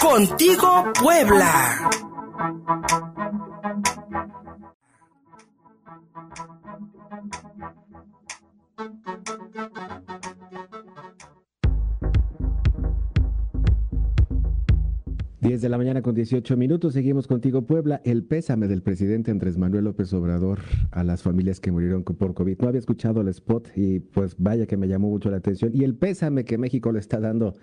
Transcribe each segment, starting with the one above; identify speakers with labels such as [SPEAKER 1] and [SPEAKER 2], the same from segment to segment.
[SPEAKER 1] Contigo Puebla.
[SPEAKER 2] 10 de la mañana con 18 minutos, seguimos contigo Puebla. El pésame del presidente Andrés Manuel López Obrador a las familias que murieron por COVID. No había escuchado el spot y pues vaya que me llamó mucho la atención. Y el pésame que México le está dando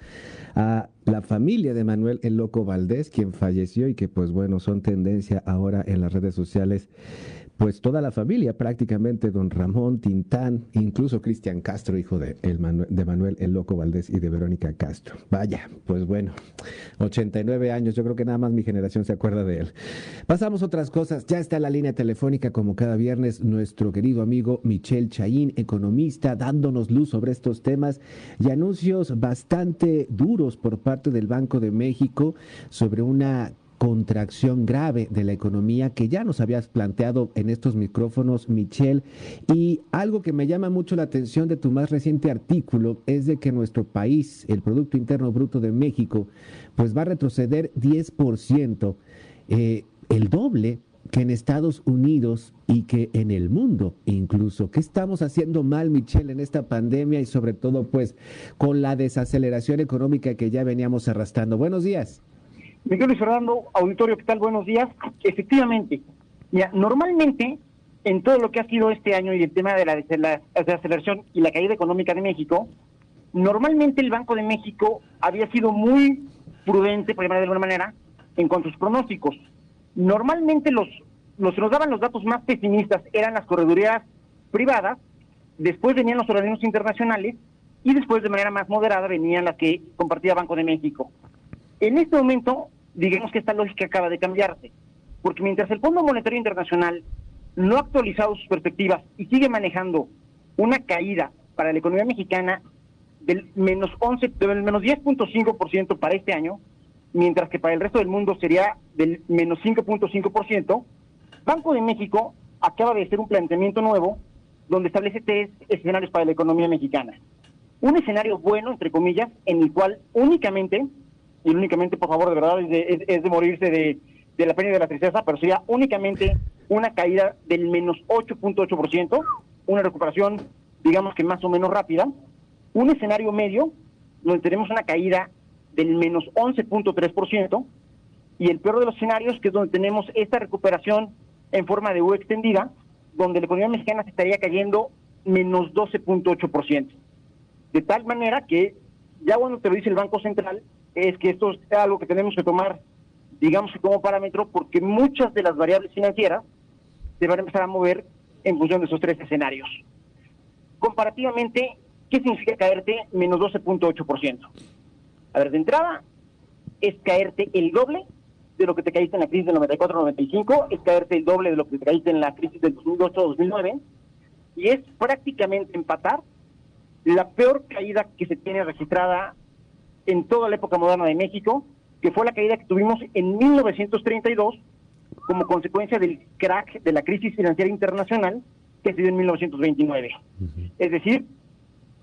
[SPEAKER 2] a la familia de Manuel el Loco Valdés, quien falleció y que pues bueno, son tendencia ahora en las redes sociales pues toda la familia, prácticamente don Ramón Tintán, incluso Cristian Castro, hijo de, el de Manuel El Loco Valdés y de Verónica Castro. Vaya, pues bueno, 89 años, yo creo que nada más mi generación se acuerda de él. Pasamos otras cosas, ya está la línea telefónica como cada viernes nuestro querido amigo Michel Chaín, economista, dándonos luz sobre estos temas y anuncios bastante duros por parte del Banco de México sobre una contracción grave de la economía que ya nos habías planteado en estos micrófonos, Michelle. Y algo que me llama mucho la atención de tu más reciente artículo es de que nuestro país, el Producto Interno Bruto de México, pues va a retroceder 10%, eh, el doble que en Estados Unidos y que en el mundo incluso. ¿Qué estamos haciendo mal, Michelle, en esta pandemia y sobre todo pues con la desaceleración económica que ya veníamos arrastrando? Buenos días.
[SPEAKER 3] Miguel Luis Fernando, auditorio, ¿qué tal? Buenos días. Efectivamente, normalmente en todo lo que ha sido este año y el tema de la, desaceleración y la caída económica de México, normalmente el Banco de México había sido muy prudente, por llamar de alguna manera, en cuanto a sus pronósticos. Normalmente los, los que nos daban los datos más pesimistas eran las corredurías privadas, después venían los organismos internacionales y después de manera más moderada venían las que compartía Banco de México. En este momento, digamos que esta lógica acaba de cambiarse, porque mientras el Fondo Monetario Internacional no ha actualizado sus perspectivas y sigue manejando una caída para la economía mexicana del menos 11, del menos 10.5% para este año, mientras que para el resto del mundo sería del menos 5.5%, Banco de México acaba de hacer un planteamiento nuevo donde establece tres escenarios para la economía mexicana. Un escenario bueno, entre comillas, en el cual únicamente y únicamente, por favor, de verdad, es de, morirse de, la pena y de la tristeza, pero sería únicamente una caída del menos 8.8%, una recuperación, digamos que más o menos rápida, un escenario medio, donde tenemos una caída del menos 11.3%, y el peor de los escenarios, que es donde tenemos esta recuperación en forma de U extendida, donde la economía mexicana se estaría cayendo menos 12.8%. De tal manera que, ya cuando te lo dice el Banco Central, es que esto es algo que tenemos que tomar, digamos como parámetro, porque muchas de las variables financieras se van a empezar a mover en función de esos tres escenarios. Comparativamente, ¿qué significa caerte menos 12.8%? A ver, de entrada, es caerte el doble de lo que te caíste en la crisis del 94-95, es caerte el doble de lo que te caíste en la crisis del 2008-2009, y es prácticamente empatar la peor caída que se tiene registrada en toda la época moderna de México, que fue la caída que tuvimos en 1932 como consecuencia del crack de la crisis financiera internacional que se dio en 1929. Es decir,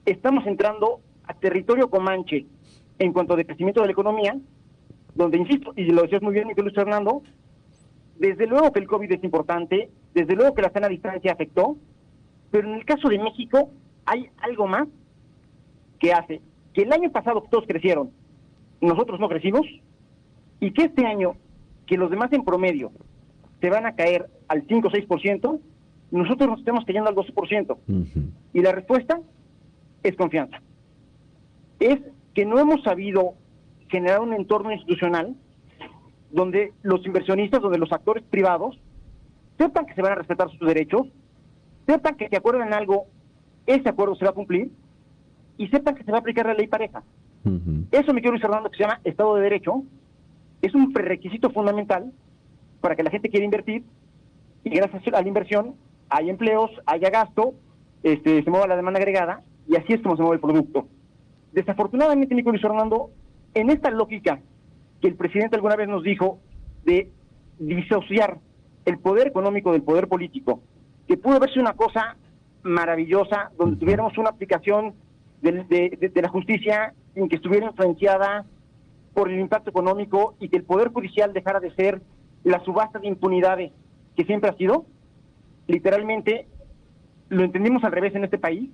[SPEAKER 3] estamos entrando a territorio comanche en cuanto a crecimiento de la economía, donde, insisto, y lo decías muy bien, Miguel Luis Fernando, desde luego que el COVID es importante, desde luego que la sana distancia afectó, pero en el caso de México hay algo más que hace que el año pasado todos crecieron, nosotros no crecimos, y que este año, que los demás en promedio se van a caer al 5 o 6%, nosotros nos estamos cayendo al 12%. Y la respuesta es confianza. Es que no hemos sabido generar un entorno institucional donde los inversionistas, donde los actores privados sepan que se van a respetar sus derechos, sepan que si acuerdan algo, ese acuerdo se va a cumplir y sepan que se va a aplicar la ley pareja. Eso, me quiero ir Fernando, que se llama Estado de Derecho, es un prerequisito fundamental para que la gente quiera invertir y gracias a la inversión hay empleos, haya gasto, este, se mueva la demanda agregada y así es como se mueve el producto. Desafortunadamente, Nicolás Fernando, en esta lógica que el presidente alguna vez nos dijo de disociar el poder económico del poder político, que pudo verse una cosa maravillosa, donde tuviéramos una aplicación de, la justicia sin que estuviera influenciada por el impacto económico y que el Poder Judicial dejara de ser la subasta de impunidades que siempre ha sido, literalmente lo entendimos al revés en este país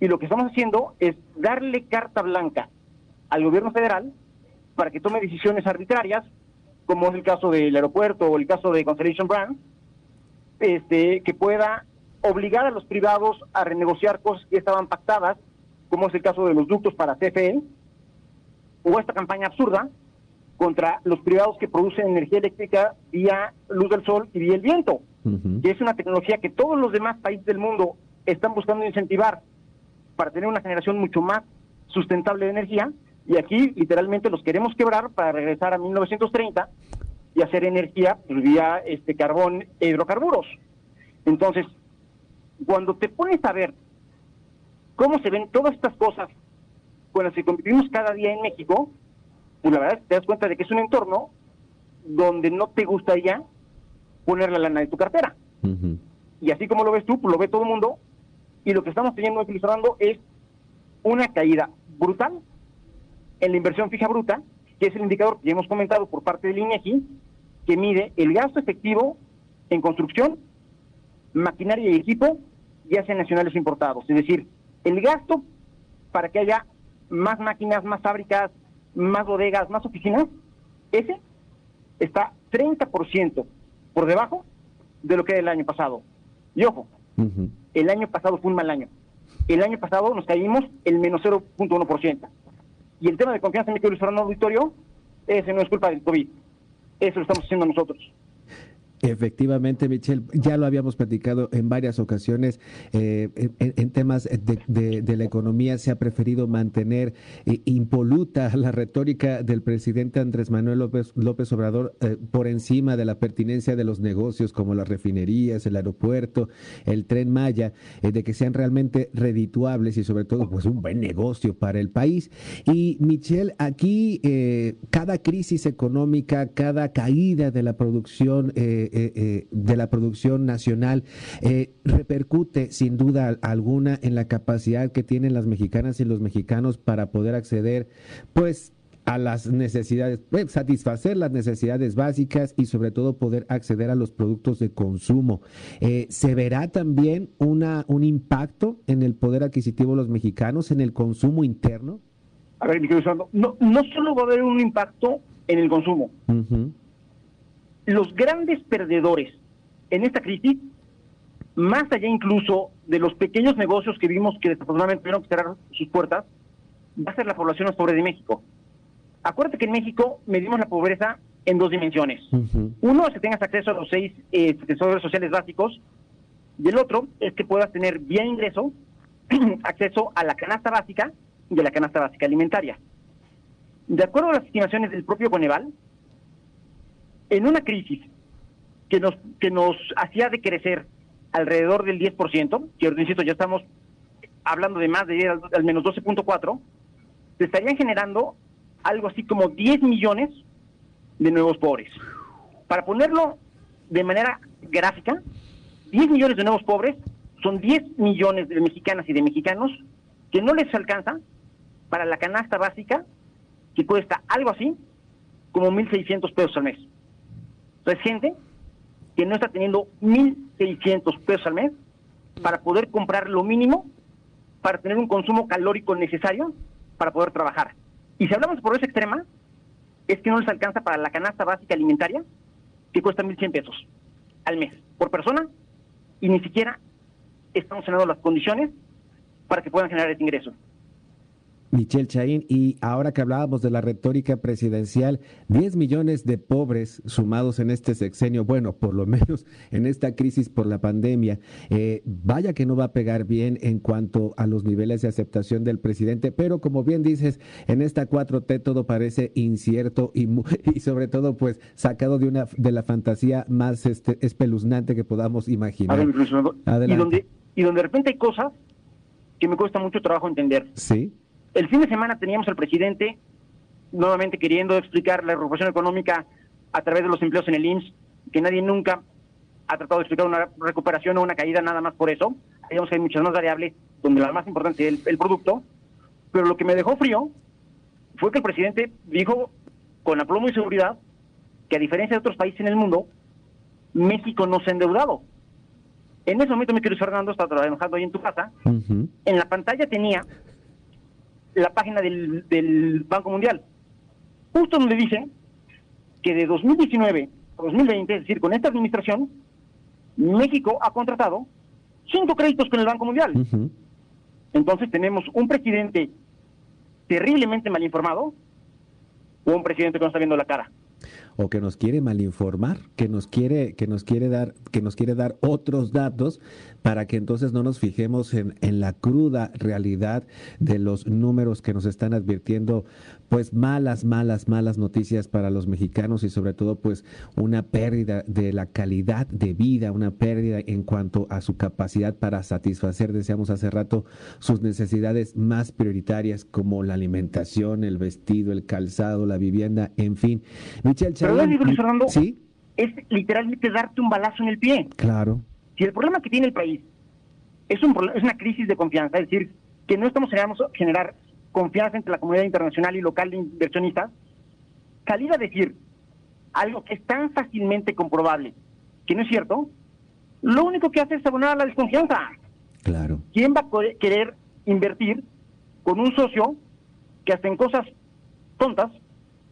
[SPEAKER 3] y lo que estamos haciendo es darle carta blanca al gobierno federal para que tome decisiones arbitrarias, como es el caso del aeropuerto o el caso de Constellation Brand, este, que pueda obligar a los privados a renegociar cosas que estaban pactadas, como es el caso de los ductos para CFE, o esta campaña absurda contra los privados que producen energía eléctrica vía luz del sol y vía el viento, que es una tecnología que todos los demás países del mundo están buscando incentivar para tener una generación mucho más sustentable de energía, y aquí literalmente los queremos quebrar para regresar a 1930 y hacer energía pues, vía este carbón e hidrocarburos. Entonces, cuando te pones a ver cómo se ven todas estas cosas con las que convivimos cada día en México, pues la verdad te das cuenta de que es un entorno donde no te gustaría poner la lana de tu cartera. Y así como lo ves tú, pues lo ve todo el mundo, y lo que estamos teniendo utilizando es una caída brutal en la inversión fija bruta, que es el indicador que ya hemos comentado por parte del INEGI, que mide el gasto efectivo en construcción, maquinaria y equipo, ya sean nacionales o importados. Es decir, el gasto para que haya más máquinas, más fábricas, más bodegas, más oficinas, ese está 30% por debajo de lo que era el año pasado. Y ojo, el año pasado fue un mal año. El año pasado nos caímos el menos 0.1%. Y el tema de confianza en mi querido Auditorio, ese no es culpa del COVID. Eso lo estamos haciendo nosotros.
[SPEAKER 2] Efectivamente, Michelle, ya lo habíamos platicado en varias ocasiones. Eh, en, temas de, la economía se ha preferido mantener eh, impoluta la retórica del presidente Andrés Manuel López, López Obrador eh, por encima de la pertinencia de los negocios como las refinerías, el aeropuerto, el tren Maya, de que sean realmente redituables y sobre todo pues un buen negocio para el país. Y Michelle, aquí cada crisis económica, cada caída de la producción eh, eh, de la producción nacional eh, repercute sin duda alguna en la capacidad que tienen las mexicanas y los mexicanos para poder acceder, pues, a las necesidades, pues, satisfacer las necesidades básicas y sobre todo poder acceder a los productos de consumo. ¿Se verá también una, un impacto en el poder adquisitivo de los mexicanos, en el consumo interno?
[SPEAKER 3] A ver, mi querido no, no solo va a haber un impacto en el consumo, los grandes perdedores en esta crisis, más allá incluso de los pequeños negocios que vimos que desafortunadamente tuvieron que cerrar sus puertas, va a ser la población más pobre de México. Acuérdate que en México medimos la pobreza en dos dimensiones. Uno es que tengas acceso a los seis eh, sociales básicos y el otro es que puedas tener vía ingreso acceso a la canasta básica y a la canasta básica alimentaria. De acuerdo a las estimaciones del propio Coneval, en una crisis que nos, que nos hacía decrecer alrededor del 10%, que insisto, ya estamos hablando de más de al, menos 12.4, se estarían generando algo así como 10 millones de nuevos pobres. Para ponerlo de manera gráfica, 10 millones de nuevos pobres son 10 millones de mexicanas y de mexicanos que no les alcanza para la canasta básica que cuesta algo así como 1.600 pesos al mes. Entonces, gente que no está teniendo 1.600 pesos al mes para poder comprar lo mínimo para tener un consumo calórico necesario para poder trabajar. Y si hablamos de pobreza extrema, es que no les alcanza para la canasta básica alimentaria, que cuesta 1.100 pesos al mes por persona, y ni siquiera estamos generando las condiciones para que puedan generar ese ingreso.
[SPEAKER 2] Michelle Chaín, y ahora que hablábamos de la retórica presidencial, 10 millones de pobres sumados en este sexenio, bueno, por lo menos en esta crisis por la pandemia, eh, vaya que no va a pegar bien en cuanto a los niveles de aceptación del presidente, pero como bien dices, en esta 4T todo parece incierto y, y sobre todo pues sacado de una de la fantasía más este, espeluznante que podamos imaginar.
[SPEAKER 3] y donde, y donde de repente hay cosas que me cuesta mucho trabajo entender.
[SPEAKER 2] Sí
[SPEAKER 3] el fin de semana teníamos al presidente nuevamente queriendo explicar la recuperación económica a través de los empleos en el IMSS, que nadie nunca ha tratado de explicar una recuperación o una caída nada más por eso. Digamos que hay muchas más variables, donde la más importante es el, producto. Pero lo que me dejó frío fue que el presidente dijo con aplomo y seguridad que a diferencia de otros países en el mundo, México no se ha endeudado. En ese momento, mi querido Fernando, está trabajando ahí en tu casa. En la pantalla tenía la página del, del Banco Mundial, justo donde dice que de 2019 a 2020, es decir, con esta administración, México ha contratado cinco créditos con el Banco Mundial. Entonces tenemos un presidente terriblemente mal informado o un presidente que no está viendo la cara
[SPEAKER 2] o que nos quiere malinformar, que nos quiere, que nos quiere dar, que nos quiere dar otros datos para que entonces no nos fijemos en, en la cruda realidad de los números que nos están advirtiendo, pues malas, malas, malas noticias para los mexicanos y sobre todo pues una pérdida de la calidad de vida, una pérdida en cuanto a su capacidad para satisfacer, decíamos hace rato, sus necesidades más prioritarias como la alimentación, el vestido, el calzado, la vivienda, en fin. Michelle
[SPEAKER 3] Fernando, ¿Sí? es literalmente darte un balazo en el pie.
[SPEAKER 2] Claro.
[SPEAKER 3] Si el problema que tiene el país es, un, es una crisis de confianza, es decir, que no estamos generando generar confianza entre la comunidad internacional y local de inversionistas, salir a decir algo que es tan fácilmente comprobable que no es cierto, lo único que hace es abonar la desconfianza.
[SPEAKER 2] Claro.
[SPEAKER 3] ¿Quién va a querer invertir con un socio que hasta en cosas tontas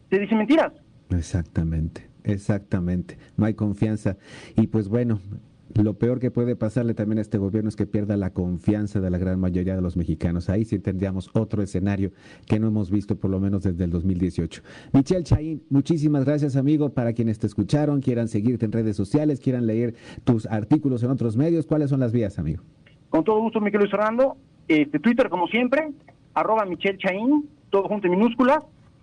[SPEAKER 3] te dice mentiras?
[SPEAKER 2] Exactamente, exactamente. No hay confianza. Y pues bueno, lo peor que puede pasarle también a este gobierno es que pierda la confianza de la gran mayoría de los mexicanos. Ahí sí tendríamos otro escenario que no hemos visto por lo menos desde el 2018. Michelle Chaín, muchísimas gracias amigo. Para quienes te escucharon, quieran seguirte en redes sociales, quieran leer tus artículos en otros medios, ¿cuáles son las vías, amigo?
[SPEAKER 3] Con todo gusto, Miquel Luis Fernando. Este, Twitter, como siempre, arroba Michelle Chaín, todo junto en minúsculas,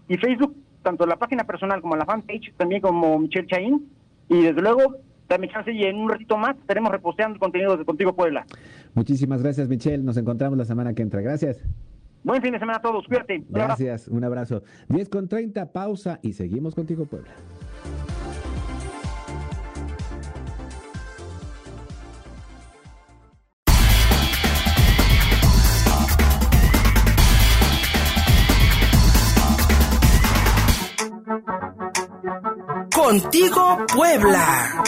[SPEAKER 3] y Facebook tanto la página personal como la fanpage, también como Michelle Chaín. Y desde luego, dame chance y en un ratito más estaremos reposteando contenido de Contigo Puebla.
[SPEAKER 2] Muchísimas gracias, Michelle. Nos encontramos la semana que entra. Gracias.
[SPEAKER 3] Buen fin de semana a todos. Cuídate.
[SPEAKER 2] Gracias. Un abrazo. 10 con 30, pausa y seguimos Contigo Puebla.
[SPEAKER 1] Contigo Puebla.